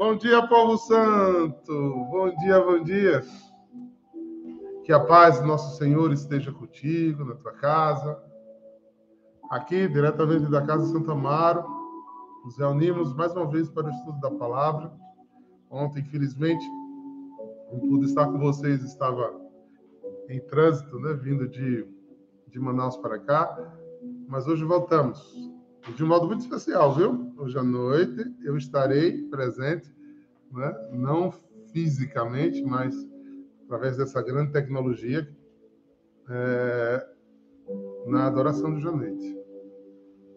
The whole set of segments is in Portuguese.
Bom dia, povo santo. Bom dia, bom dia. Que a paz do nosso Senhor esteja contigo, na tua casa. Aqui, diretamente da Casa Santo Amaro, nos reunimos mais uma vez para o estudo da palavra. Ontem, infelizmente, não pude estar com vocês, estava em trânsito, né, vindo de, de Manaus para cá, mas hoje voltamos de um modo muito especial, viu? Hoje à noite eu estarei presente, né? não fisicamente, mas através dessa grande tecnologia, é, na adoração de Janete.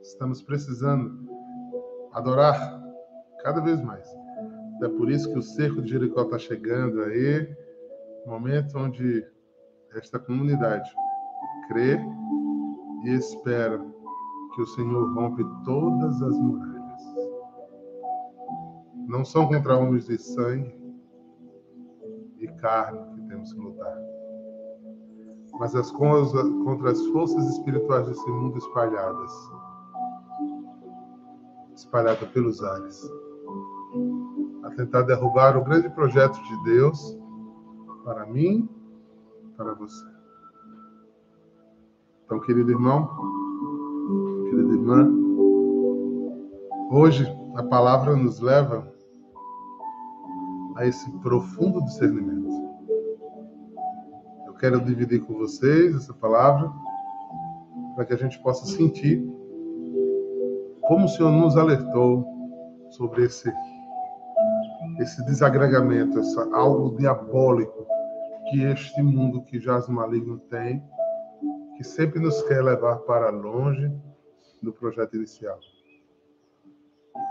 Estamos precisando adorar cada vez mais. É por isso que o cerco de Jericó está chegando aí, momento onde esta comunidade crê e espera que o Senhor rompe todas as muralhas. Não são contra homens de sangue e carne que temos que lutar, mas as contra as forças espirituais desse mundo espalhadas espalhadas pelos ares a tentar derrubar o grande projeto de Deus para mim, para você. Então, querido irmão, irmã. Hoje a palavra nos leva a esse profundo discernimento. Eu quero dividir com vocês essa palavra para que a gente possa sentir como o Senhor nos alertou sobre esse esse desagregamento, essa algo diabólico que este mundo que jaz maligno tem, que sempre nos quer levar para longe do projeto inicial.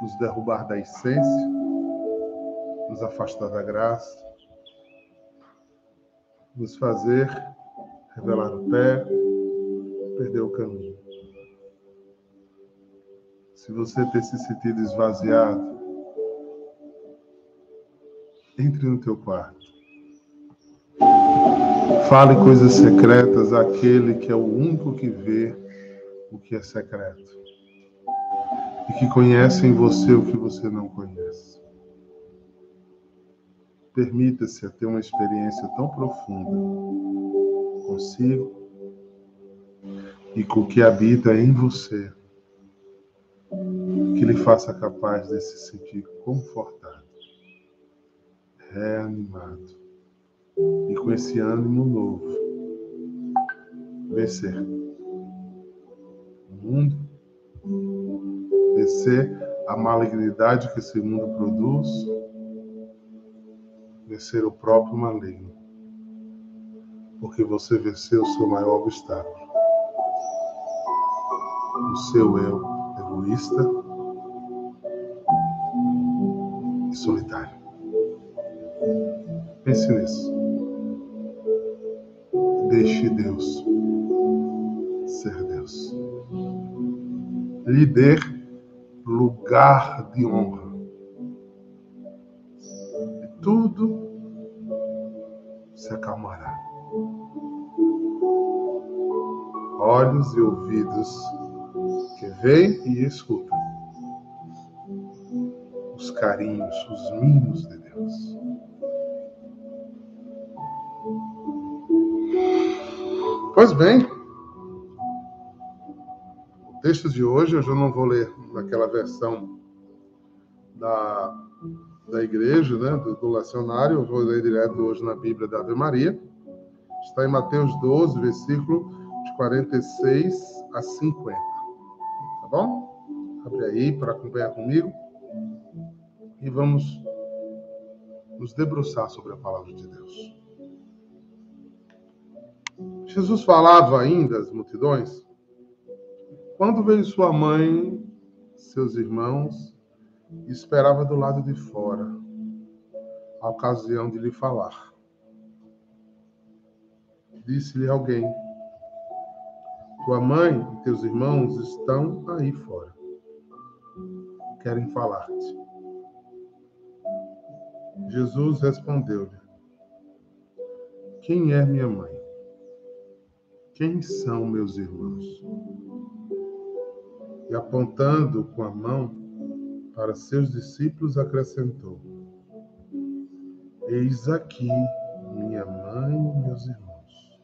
Nos derrubar da essência, nos afastar da graça, nos fazer revelar o pé, perder o caminho. Se você ter se sentido esvaziado, entre no teu quarto. Fale coisas secretas àquele que é o único que vê o que é secreto. E que conhece em você o que você não conhece. Permita-se ter uma experiência tão profunda consigo e com o que habita em você, que lhe faça capaz de se sentir confortado, reanimado e com esse ânimo novo vencer mundo, vencer a malignidade que esse mundo produz, vencer o próprio maligno, porque você venceu o seu maior obstáculo, o seu eu egoísta e solitário. Pense nisso. Deixe Deus lhe dê lugar de honra. E tudo se acalmará. Olhos e ouvidos que veem e escutam os carinhos, os mimos de Deus. Pois bem, texto de hoje, eu já não vou ler naquela versão da, da igreja, né, do, do lecionário, eu vou ler direto hoje na Bíblia da Ave Maria. Está em Mateus 12, versículo de 46 a 50. Tá bom? Abre aí para acompanhar comigo. E vamos nos debruçar sobre a palavra de Deus. Jesus falava ainda às multidões quando veio sua mãe, seus irmãos, esperava do lado de fora, a ocasião de lhe falar. Disse-lhe alguém: Tua mãe e teus irmãos estão aí fora. Querem falar-te. Jesus respondeu-lhe: Quem é minha mãe? Quem são meus irmãos? E apontando com a mão para seus discípulos, acrescentou: Eis aqui minha mãe e meus irmãos.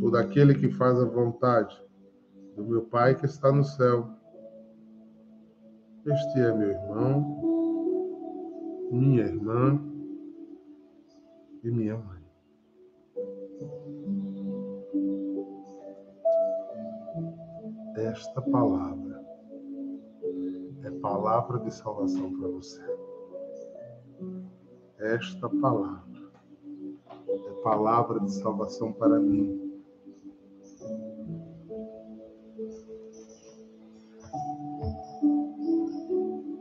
Todo aquele que faz a vontade do meu Pai que está no céu. Este é meu irmão, minha irmã e minha mãe. Esta palavra é palavra de salvação para você. Esta palavra é palavra de salvação para mim.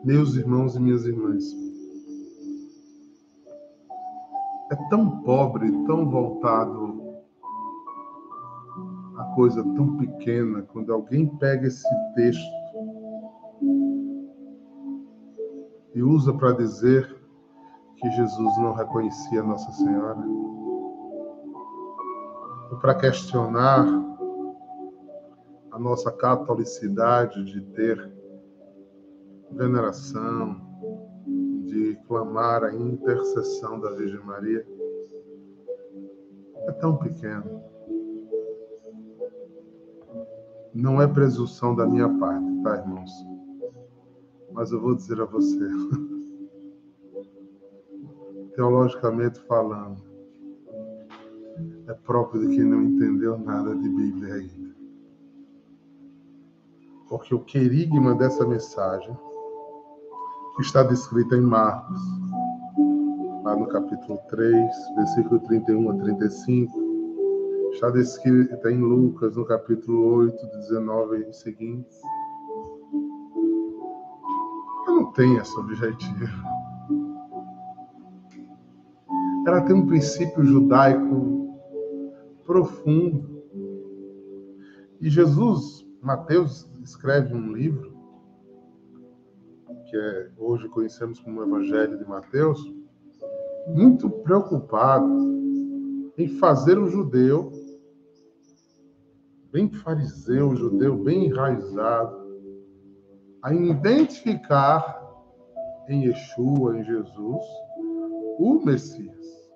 Meus irmãos e minhas irmãs, é tão pobre, tão voltado coisa tão pequena, quando alguém pega esse texto e usa para dizer que Jesus não reconhecia Nossa Senhora, ou para questionar a nossa catolicidade de ter veneração, de clamar a intercessão da Virgem Maria, é tão pequeno. Não é presunção da minha parte, tá, irmãos? Mas eu vou dizer a você, teologicamente falando, é próprio de quem não entendeu nada de Bíblia ainda. Porque o querigma dessa mensagem que está descrita em Marcos, lá no capítulo 3, versículo 31 a 35. Está descrita em Lucas, no capítulo 8, 19 e seguintes. Ela não tem esse objetivo. Ela tem um princípio judaico profundo. E Jesus, Mateus, escreve um livro que é, hoje conhecemos como Evangelho de Mateus, muito preocupado em fazer o judeu, bem fariseu, judeu bem enraizado, a identificar em Yeshua, em Jesus, o Messias,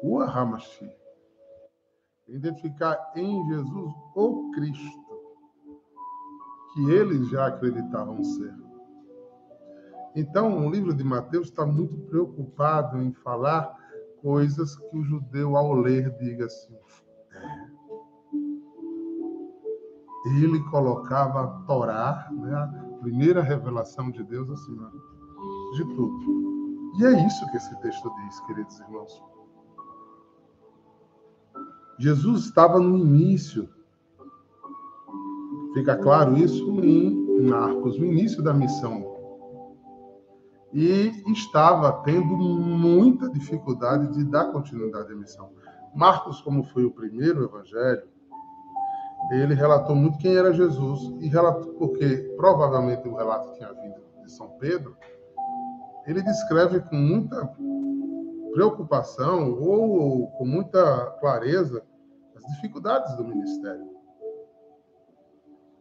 o Hamashi. Identificar em Jesus o Cristo, que eles já acreditavam ser. Então, o livro de Mateus está muito preocupado em falar coisas que o judeu, ao ler, diga assim: Ele colocava a Torá, né, a primeira revelação de Deus, acima de tudo. E é isso que esse texto diz, queridos irmãos. Jesus estava no início. Fica claro isso em Marcos, no início da missão e estava tendo muita dificuldade de dar continuidade à missão. Marcos, como foi o primeiro evangelho, ele relatou muito quem era Jesus e relatou porque provavelmente o relato tinha vindo de São Pedro. Ele descreve com muita preocupação ou com muita clareza as dificuldades do ministério.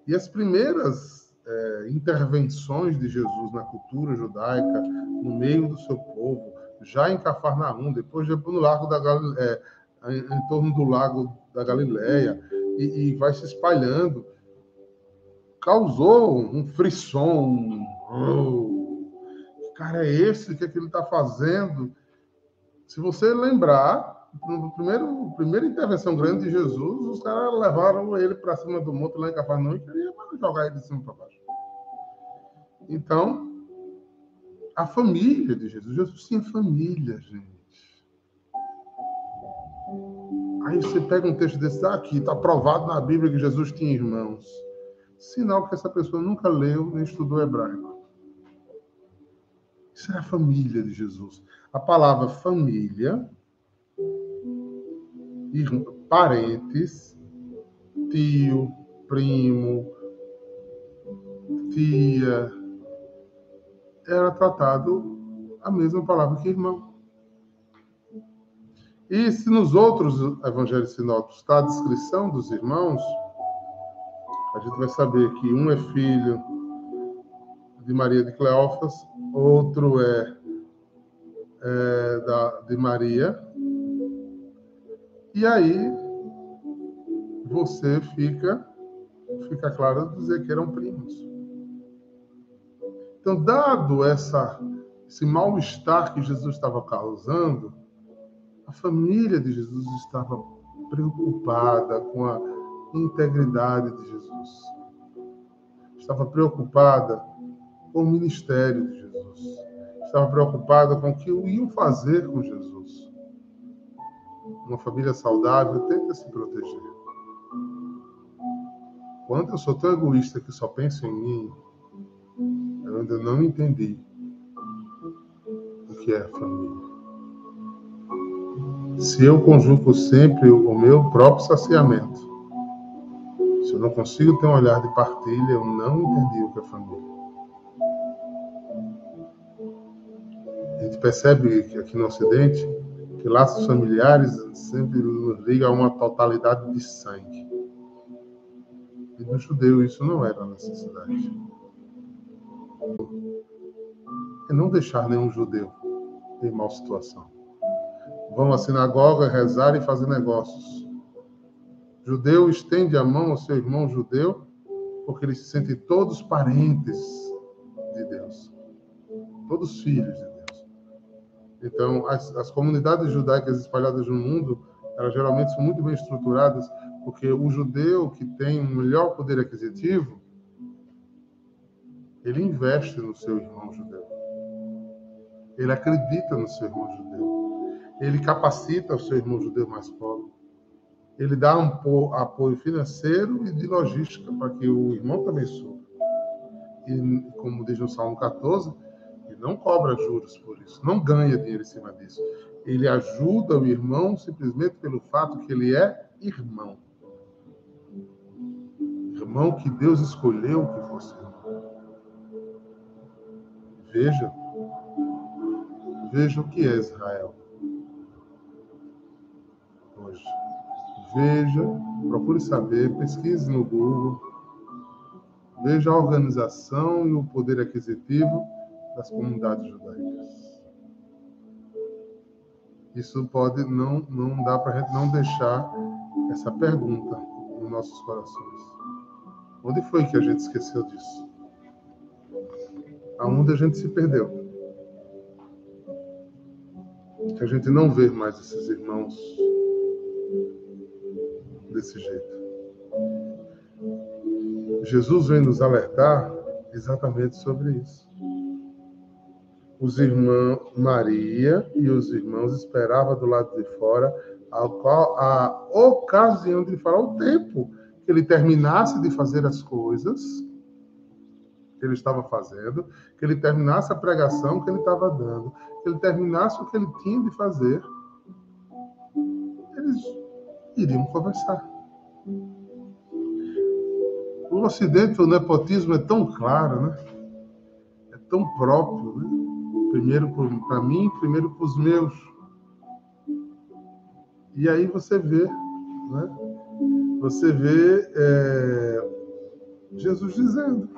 E as primeiras é, intervenções de Jesus na cultura judaica, no meio do seu povo, já em Cafarnaum, depois de no largo da é, em, em, torno do lago da Galileia, e, e vai se espalhando, causou um frisson. Que cara é esse? O que, é que ele está fazendo? Se você lembrar, no primeiro primeira intervenção grande de Jesus, os caras levaram ele para cima do monte lá em Cafarnaum e queriam jogar ele de cima para baixo. Então, a família de Jesus. Jesus tinha família, gente. Aí você pega um texto desse aqui, está provado na Bíblia que Jesus tinha irmãos. Sinal que essa pessoa nunca leu nem estudou hebraico. Isso é a família de Jesus. A palavra família, parentes, tio, primo, tia, era tratado a mesma palavra que irmão. E se nos outros evangelhos sinóticos está a descrição dos irmãos, a gente vai saber que um é filho de Maria de Cleófas, outro é é, da, de Maria. E aí você fica, fica claro dizer que eram primos. Então, dado essa, esse mal-estar que Jesus estava causando, a família de Jesus estava preocupada com a integridade de Jesus. Estava preocupada com o ministério de Jesus. Estava preocupada com o que iam fazer com Jesus. Uma família saudável tenta se proteger. Quando eu sou tão egoísta que só penso em mim, eu ainda não entendi o que é família. Se eu conjugo sempre o meu próprio saciamento, se eu não consigo ter um olhar de partilha, eu não entendi o que é família. A gente percebe que aqui no Ocidente que laços familiares sempre nos ligam a uma totalidade de sangue. E no judeu isso não era necessidade. É não deixar nenhum judeu em mal situação. Vão à sinagoga rezar e fazer negócios. Judeu estende a mão ao seu irmão judeu porque eles se sentem todos parentes de Deus. Todos filhos de Deus. Então, as, as comunidades judaicas espalhadas no mundo, elas geralmente são muito bem estruturadas porque o judeu que tem um melhor poder aquisitivo, ele investe no seu irmão judeu. Ele acredita no seu irmão judeu. Ele capacita o seu irmão judeu mais pobre. Ele dá um apoio financeiro e de logística para que o irmão também suba. E, como diz no Salmo 14, ele não cobra juros por isso, não ganha dinheiro em cima disso. Ele ajuda o irmão simplesmente pelo fato que ele é irmão irmão que Deus escolheu que fosse irmão. Veja, veja o que é Israel Veja, procure saber, pesquise no Google, veja a organização e o poder aquisitivo das comunidades judaicas. Isso pode não não dá para não deixar essa pergunta nos nossos corações. Onde foi que a gente esqueceu disso? Aonde a gente se perdeu? Que a gente não vê mais esses irmãos desse jeito. Jesus vem nos alertar exatamente sobre isso. Os irmãos Maria e os irmãos esperavam do lado de fora a, a ocasião de falar o tempo que ele terminasse de fazer as coisas que ele estava fazendo, que ele terminasse a pregação que ele estava dando, que ele terminasse o que ele tinha de fazer, iriam conversar. No Ocidente, o nepotismo é tão claro, né? É tão próprio, né? Primeiro para mim, primeiro para os meus. E aí você vê, né? você vê é, Jesus dizendo.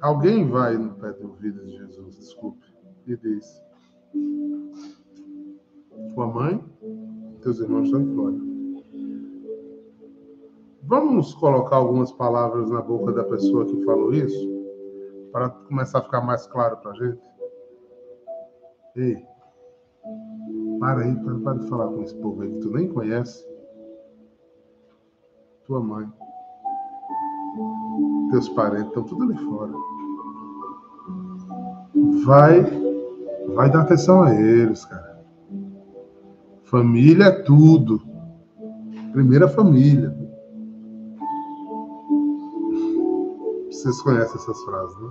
Alguém vai no pé do ouvido de Jesus, desculpe, e diz: Tua mãe, teus irmãos estão fora. Vamos colocar algumas palavras na boca da pessoa que falou isso, para começar a ficar mais claro para a gente? Ei, para aí, para, para de falar com esse povo aí que tu nem conhece. Tua mãe. Teus parentes estão tudo ali fora. Vai, vai dar atenção a eles, cara. Família é tudo. Primeira família. Vocês conhecem essas frases, né?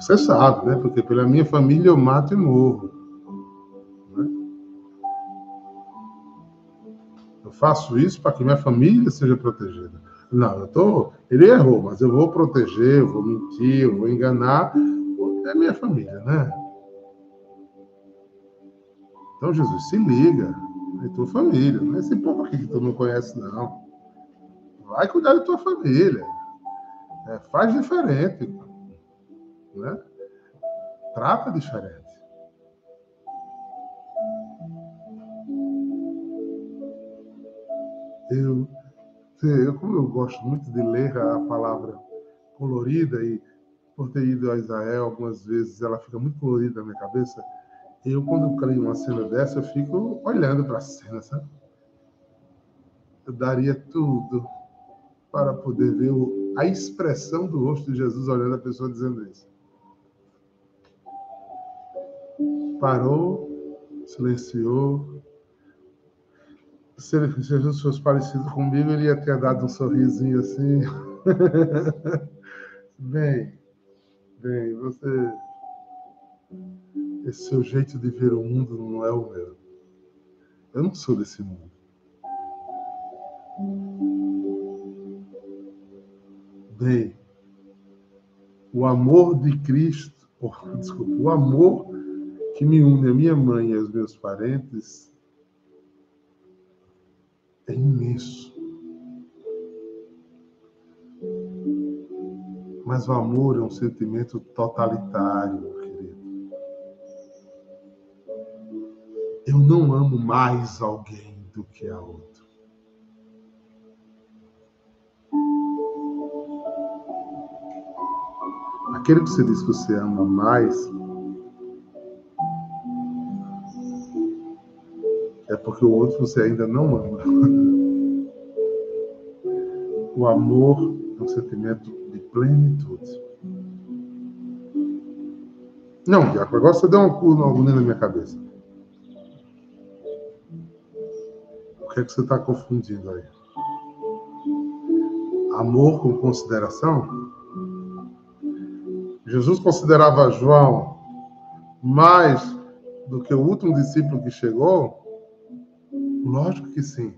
Você sabe, né? Porque pela minha família eu mato e morro. faço isso para que minha família seja protegida. Não, eu tô, ele errou, mas eu vou proteger, eu vou mentir, eu vou enganar, é minha família, né? Então, Jesus, se liga, é tua família, não é esse povo aqui que tu não conhece, não. Vai cuidar da tua família. É, faz diferente, né? trata diferente. Eu, eu, como eu gosto muito de ler a palavra colorida e por ter ido a Israel algumas vezes, ela fica muito colorida na minha cabeça. Eu, quando creio uma cena dessa, eu fico olhando para a cena, sabe? Eu daria tudo para poder ver a expressão do rosto de Jesus olhando a pessoa dizendo isso. Parou, silenciou. Se, ele, se Jesus fosse parecido comigo, ele ia ter dado um sorrisinho assim. bem, bem, você. Esse seu jeito de ver o mundo não é o meu. Eu não sou desse mundo. Bem, o amor de Cristo, oh, desculpa, o amor que me une a minha mãe e aos meus parentes é imenso. Mas o amor é um sentimento totalitário, não amo mais alguém do que a outra. aquele que você diz que você ama mais, é porque o outro você ainda não ama. O amor é um sentimento de plenitude. Não, Diaco, agora você deu uma agonia na minha cabeça. Que é que você está confundindo aí? Amor com consideração? Jesus considerava João mais do que o último discípulo que chegou? Lógico que sim.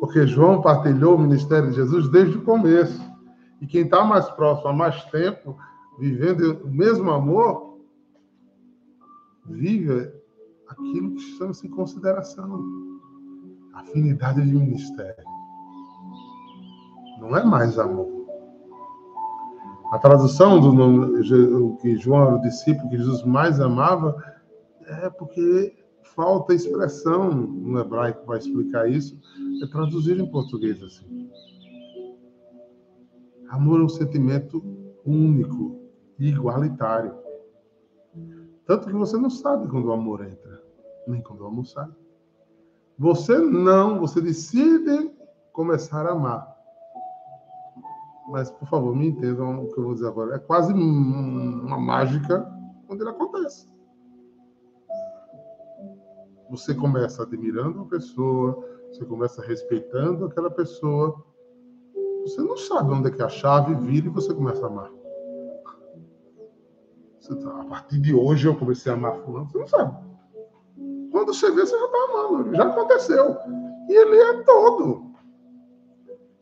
Porque João partilhou o ministério de Jesus desde o começo. E quem está mais próximo há mais tempo, vivendo o mesmo amor, vive aquilo que chama-se consideração. Afinidade de ministério. Não é mais amor. A tradução do nome que João era o discípulo que Jesus mais amava é porque falta expressão no hebraico para explicar isso, é traduzir em português assim. Amor é um sentimento único e igualitário. Tanto que você não sabe quando o amor entra, nem quando amor sai. Você não, você decide começar a amar mas por favor, me entendam o que eu vou dizer agora. É quase uma mágica quando ele acontece. Você começa admirando uma pessoa, você começa respeitando aquela pessoa. Você não sabe onde é que a chave vira e você começa a amar. Tá, a partir de hoje eu comecei a amar fulano, você não sabe. Quando você vê, você já está amando, já aconteceu. E ele é todo.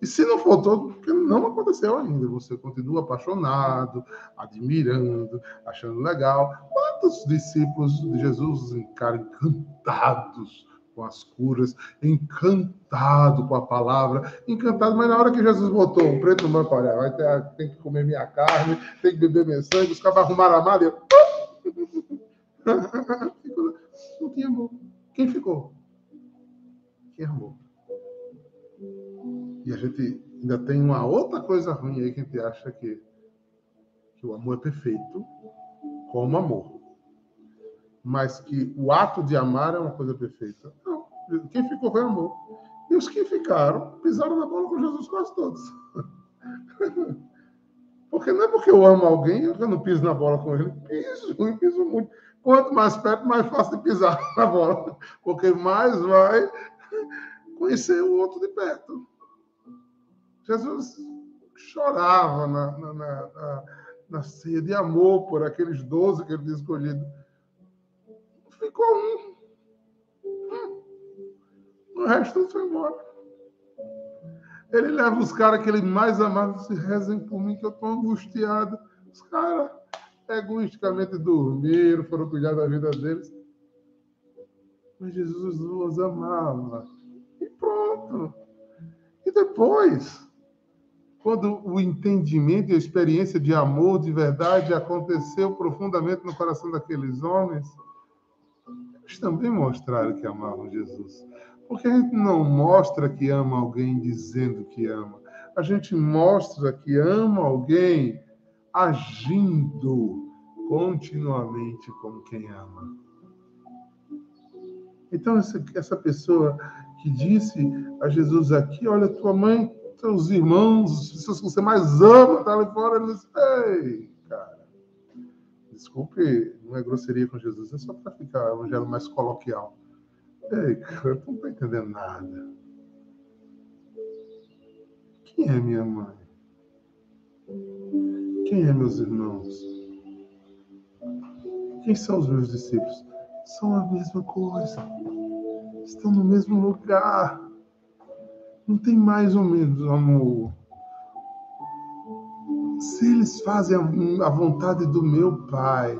E se não for todo, porque não aconteceu ainda, você continua apaixonado, admirando, achando legal. Quantos discípulos de Jesus ficaram encantados com as curas, encantado com a palavra, encantado, mas na hora que Jesus botou o preto no banco, olha, vai ter, tem que comer minha carne, tem que beber meu sangue, os caras arrumaram a malha. Não tinha amor. Quem ficou? Quem amou? E a gente ainda tem uma outra coisa ruim aí que a gente acha que, que o amor é perfeito, como amor. Mas que o ato de amar é uma coisa perfeita. Não. Quem ficou foi amor. E os que ficaram pisaram na bola com Jesus quase todos. Porque não é porque eu amo alguém que eu não piso na bola com ele. Piso, eu piso muito. Quanto mais perto, mais fácil de pisar na bola. Porque mais vai conhecer o outro de perto. Jesus chorava na, na, na, na ceia de amor por aqueles doze que ele tinha escolhido. Ficou um. Hum. O resto foi embora. Ele leva os caras que ele mais amava e se rezem por mim, que eu estou angustiado. Os caras egoisticamente dormiram, foram cuidar da vida deles. Mas Jesus os amava. E pronto. E depois, quando o entendimento e a experiência de amor de verdade aconteceu profundamente no coração daqueles homens, eles também mostraram que amavam Jesus. Porque a gente não mostra que ama alguém dizendo que ama. A gente mostra que ama alguém agindo continuamente como quem ama. Então, essa, pessoa que disse a Jesus aqui: Olha, tua mãe teus irmãos, as pessoas que você mais ama, tá ali fora, ele disse, ei, cara, desculpe, não é grosseria com Jesus, é só para ficar um evangelho mais coloquial. Ei, cara, tu não tá entendendo nada. Quem é minha mãe? Quem é meus irmãos? Quem são os meus discípulos? São a mesma coisa. Estão no mesmo lugar. Não tem mais ou menos amor. Se eles fazem a vontade do meu Pai,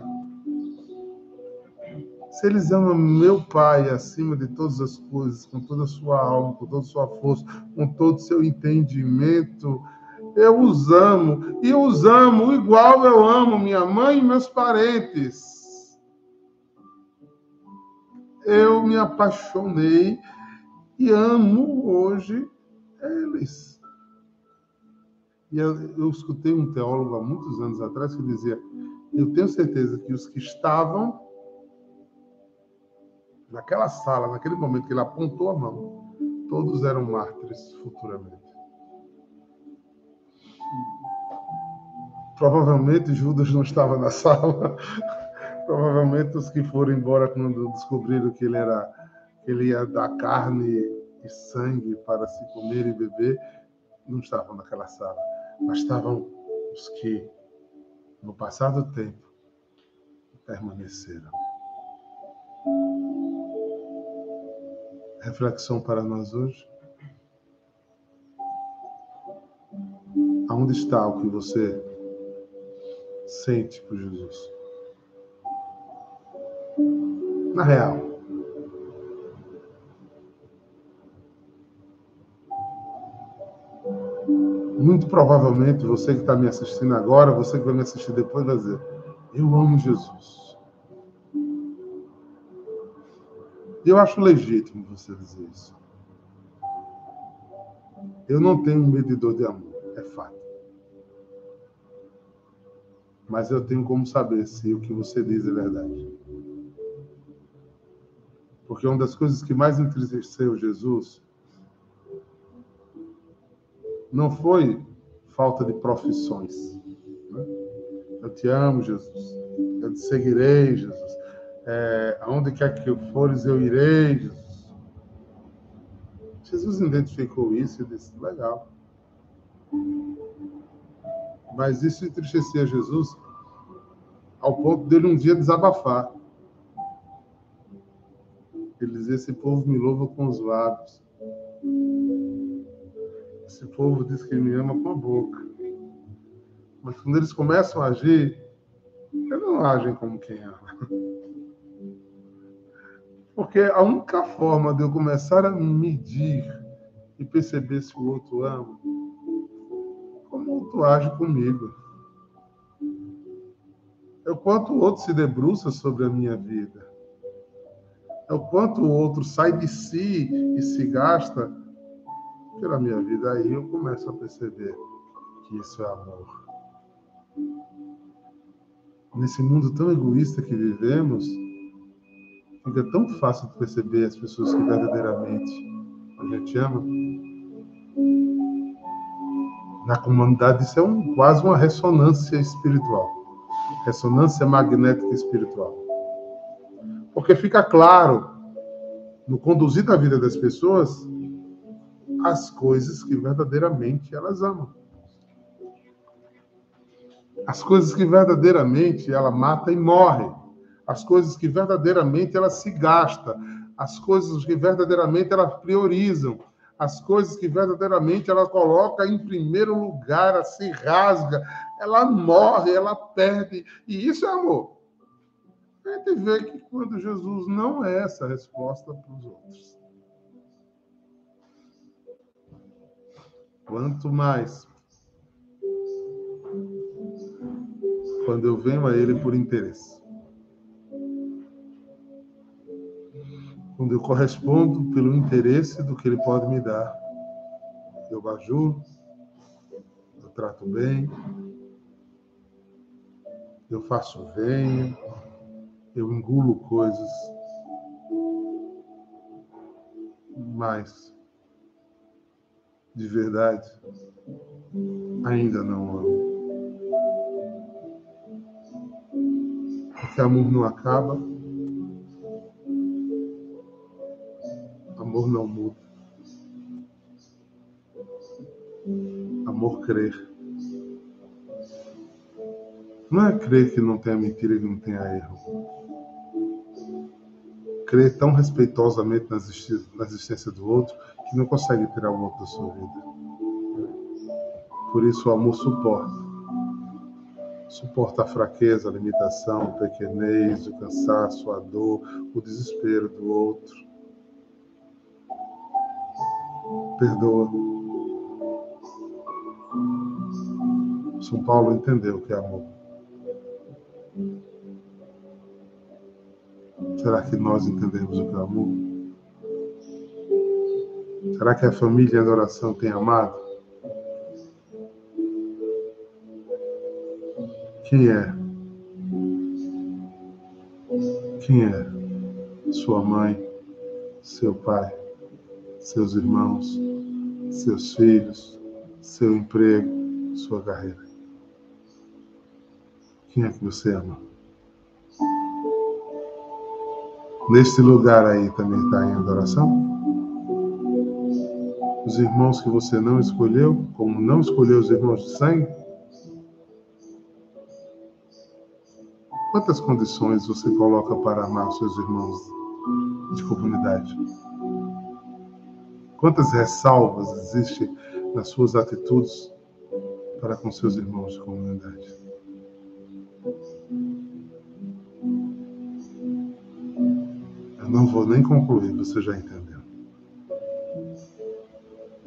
se eles amam meu Pai acima de todas as coisas, com toda a sua alma, com toda a sua força, com todo o seu entendimento, eu os amo. E os amo igual eu amo minha mãe e meus parentes. Eu me apaixonei e amo hoje eles. E eu, eu escutei um teólogo há muitos anos atrás que dizia: Eu tenho certeza que os que estavam naquela sala, naquele momento que ele apontou a mão, todos eram mártires futuramente. Provavelmente Judas não estava na sala. Provavelmente os que foram embora quando descobriram que ele era ele ia dar carne e sangue para se comer e beber, não estavam naquela sala, mas estavam os que, no passado tempo, permaneceram. Reflexão para nós hoje. Aonde está o que você sente por Jesus? Na real. muito provavelmente você que está me assistindo agora, você que vai me assistir depois, vai dizer: Eu amo Jesus. Eu acho legítimo você dizer isso. Eu não tenho um medidor de amor, é fato. Mas eu tenho como saber se o que você diz é verdade. Porque uma das coisas que mais entristeceu Jesus não foi falta de profissões. Né? Eu te amo, Jesus. Eu te seguirei, Jesus. É, aonde quer que eu fores, eu irei, Jesus. Jesus identificou isso e disse: legal. Mas isso entristecia Jesus ao ponto dele um dia desabafar. Ele dizia: Esse povo me louva com os lábios, esse povo diz que me ama com a boca. Mas quando eles começam a agir, eles não agem como quem ama. Porque a única forma de eu começar a medir e perceber se o outro ama, como outro age comigo. É o quanto o outro se debruça sobre a minha vida. É o quanto o outro sai de si e se gasta pela minha vida, aí eu começo a perceber que isso é amor. Nesse mundo tão egoísta que vivemos, fica tão fácil de perceber as pessoas que verdadeiramente a gente ama. Na comunidade, isso é um, quase uma ressonância espiritual ressonância magnética espiritual. Porque fica claro, no conduzir da vida das pessoas, as coisas que verdadeiramente elas amam. As coisas que verdadeiramente ela mata e morre. As coisas que verdadeiramente ela se gasta. As coisas que verdadeiramente ela priorizam as coisas que verdadeiramente ela coloca em primeiro lugar, ela se rasga, ela morre, ela perde. E isso é amor. A gente vê que quando Jesus não é essa resposta para os outros. Quanto mais quando eu venho a Ele por interesse. Quando eu correspondo pelo interesse do que Ele pode me dar. Eu bajulo, eu trato bem, eu faço venho, eu engulo coisas, mas de verdade ainda não amo. Porque amor não acaba, amor não muda. Amor crer. Não é crer que não tenha mentira e que não tenha erro. Crer tão respeitosamente na existência do outro que não consegue tirar o outro da sua vida. Por isso o amor suporta. Suporta a fraqueza, a limitação, o pequenez, o cansaço, a dor, o desespero do outro. Perdoa. São Paulo entendeu o que é amor. Será que nós entendemos o que é amor? Será que a família em adoração tem amado? Quem é? Quem é? Sua mãe, seu pai, seus irmãos, seus filhos, seu emprego, sua carreira. Quem é que você ama? Neste lugar aí também está em adoração? Os irmãos que você não escolheu, como não escolheu os irmãos de sangue? Quantas condições você coloca para amar os seus irmãos de comunidade? Quantas ressalvas existem nas suas atitudes para com seus irmãos de comunidade? Eu não vou nem concluir, você já entendeu.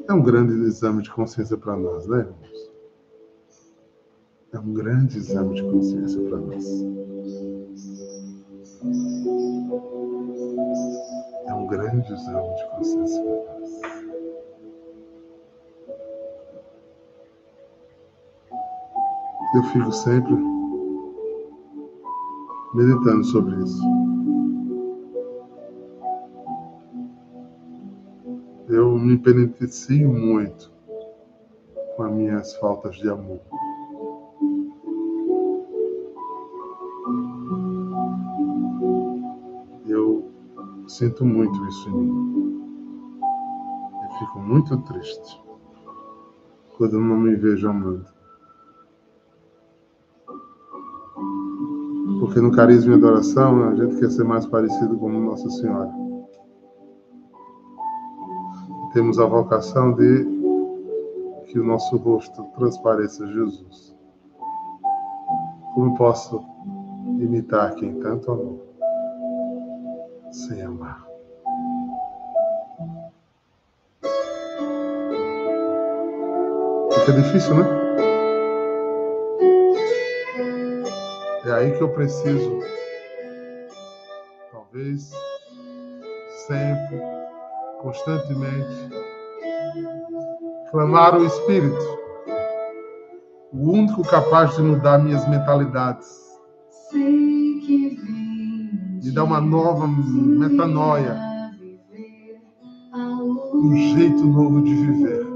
É um grande exame de consciência para nós, né, irmãos? É um grande exame de consciência para nós. É um grande exame de consciência. Eu fico sempre meditando sobre isso. Eu me penitencio muito com as minhas faltas de amor. Sinto muito isso em mim. Eu fico muito triste quando não me vejo amando. Porque no carisma e adoração a gente quer ser mais parecido com Nossa Senhora. Temos a vocação de que o nosso rosto transpareça Jesus. Como posso imitar quem tanto amou amar? Fica difícil, né? É aí que eu preciso, talvez, sempre, constantemente, clamar o Espírito, o único capaz de mudar minhas mentalidades. Me dar uma nova metanoia, um jeito novo de viver.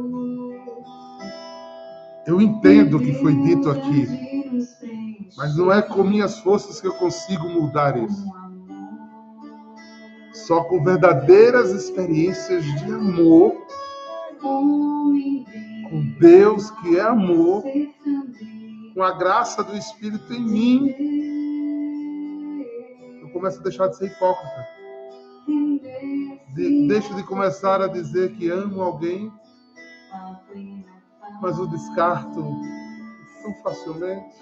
Eu entendo o que foi dito aqui mas não é com minhas forças que eu consigo mudar isso. Só com verdadeiras experiências de amor, com Deus que é amor, com a graça do Espírito em mim, eu começo a deixar de ser hipócrita. De, deixo de começar a dizer que amo alguém, mas o descarto tão facilmente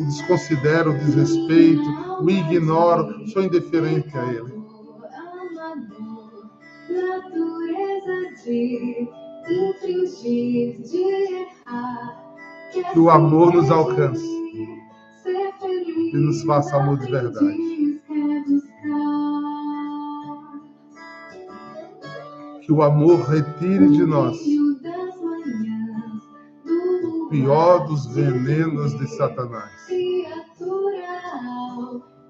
o desconsidero, o desrespeito, o ignoro, sou indiferente a ele. Que o amor nos alcance. e nos faça amor de verdade. Que o amor retire de nós o pior dos venenos de Satanás.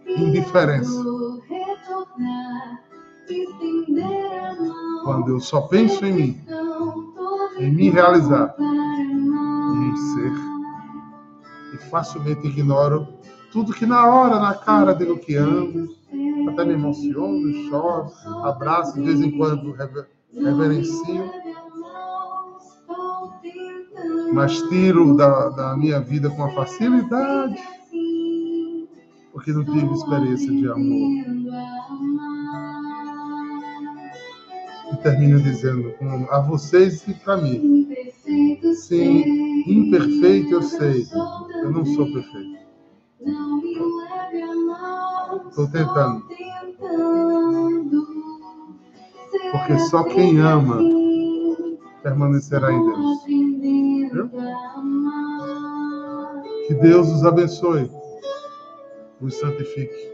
Indiferença. Quando eu só penso em mim, em me realizar e em ser, e facilmente ignoro tudo que na hora, na cara, digo que amo, até me emociono, choro, abraço, de vez em quando reverencio, mas tiro da, da minha vida com a facilidade, porque não tive experiência de amor. E termino dizendo a vocês e para mim. Sim, imperfeito eu sei, eu não sou perfeito. Estou tentando. Porque só quem ama permanecerá em Deus. Viu? Que Deus os abençoe, os santifique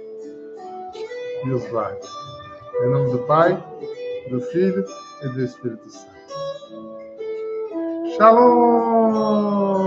e os guarde. Em nome do Pai, do Filho e do Espírito Santo. Shalom!